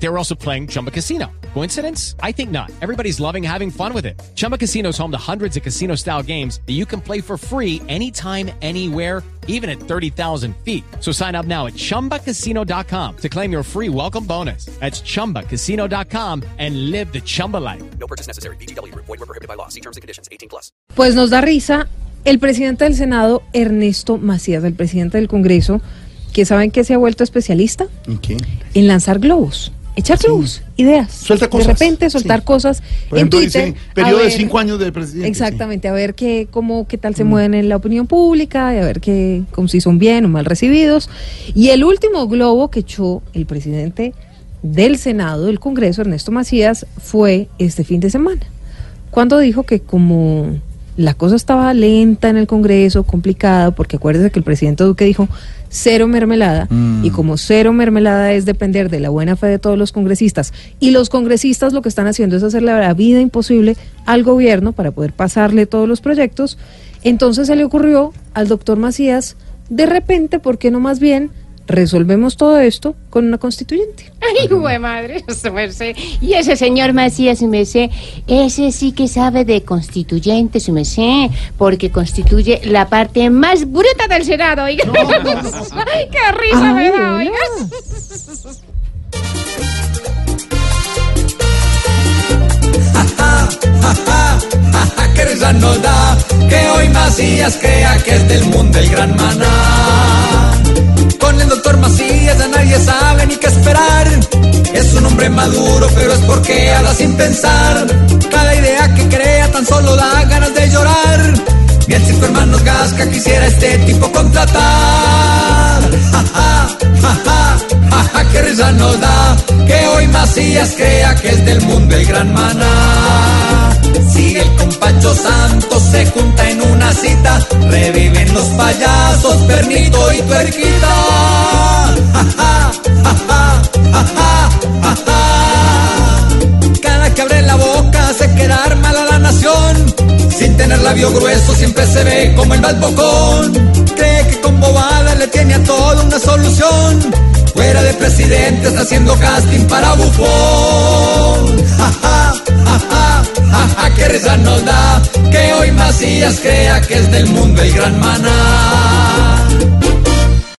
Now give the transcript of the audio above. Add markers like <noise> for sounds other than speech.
They were also playing Chumba Casino. Coincidence? I think not. Everybody's loving having fun with it. Chumba Casino is home to hundreds of casino style games that you can play for free anytime, anywhere, even at 30,000 feet. So sign up now at chumbacasino.com to claim your free welcome bonus. That's chumbacasino.com and live the Chumba life. No purchase necessary. BGW. Void were prohibited by law. See terms and conditions. 18 plus. Pues nos da risa el presidente del Senado, Ernesto Macías, el presidente del Congreso, que saben que se ha vuelto especialista ¿En qué? en lanzar globos. Echar globos, ideas. Suelta cosas. De repente soltar Sí. cosas Por en ejemplo, Twitter. dice, periodo de cinco años del presidente. Exactamente, a ver qué, cómo, qué tal se mueven en la opinión pública, y a ver qué, cómo si son bien o mal recibidos. Y el último globo que echó el presidente del Senado, del Congreso, Ernesto Macías, fue este fin de semana, cuando dijo que como la cosa estaba lenta en el Congreso, complicada, porque acuérdese que el presidente Duque dijo cero mermelada, y como cero mermelada es depender de la buena fe de todos los congresistas, y los congresistas lo que están haciendo es hacerle la vida imposible al gobierno para poder pasarle todos los proyectos, entonces se le ocurrió al doctor Macías, de repente, ¿por qué no más bien resolvemos todo esto con una constituyente? Ay, güey, madre, <laughs> su merced. Y ese señor Macías, su merced, ese sí que sabe de constituyente, su merced, porque constituye la parte más bruta del Senado, oiga. Ay, <laughs> qué risa me Ay, da, hola. oiga. que risa nos da que hoy Macías crea que es del mundo el gran maná. Doctor Macías ya nadie sabe ni qué esperar. Es un hombre maduro, pero es porque habla sin pensar. Cada idea que crea tan solo da ganas de llorar. Ni el cinco hermanos Gasca quisiera este tipo contratar. Ja, ja, ja, ja, ja, qué risa nos da que hoy Macías crea que es del mundo el gran maná. Si el compacho santo se junta en una cita, reviven los payasos, pernito y tuerquita. Tener labio grueso siempre se ve como el más bocón. Cree que con bobada le tiene a todo una solución. Fuera de presidente está haciendo casting para bufón. Ja, ja, ja, ja, ja, ja, qué risa nos da que hoy Macías crea que es del mundo el gran maná.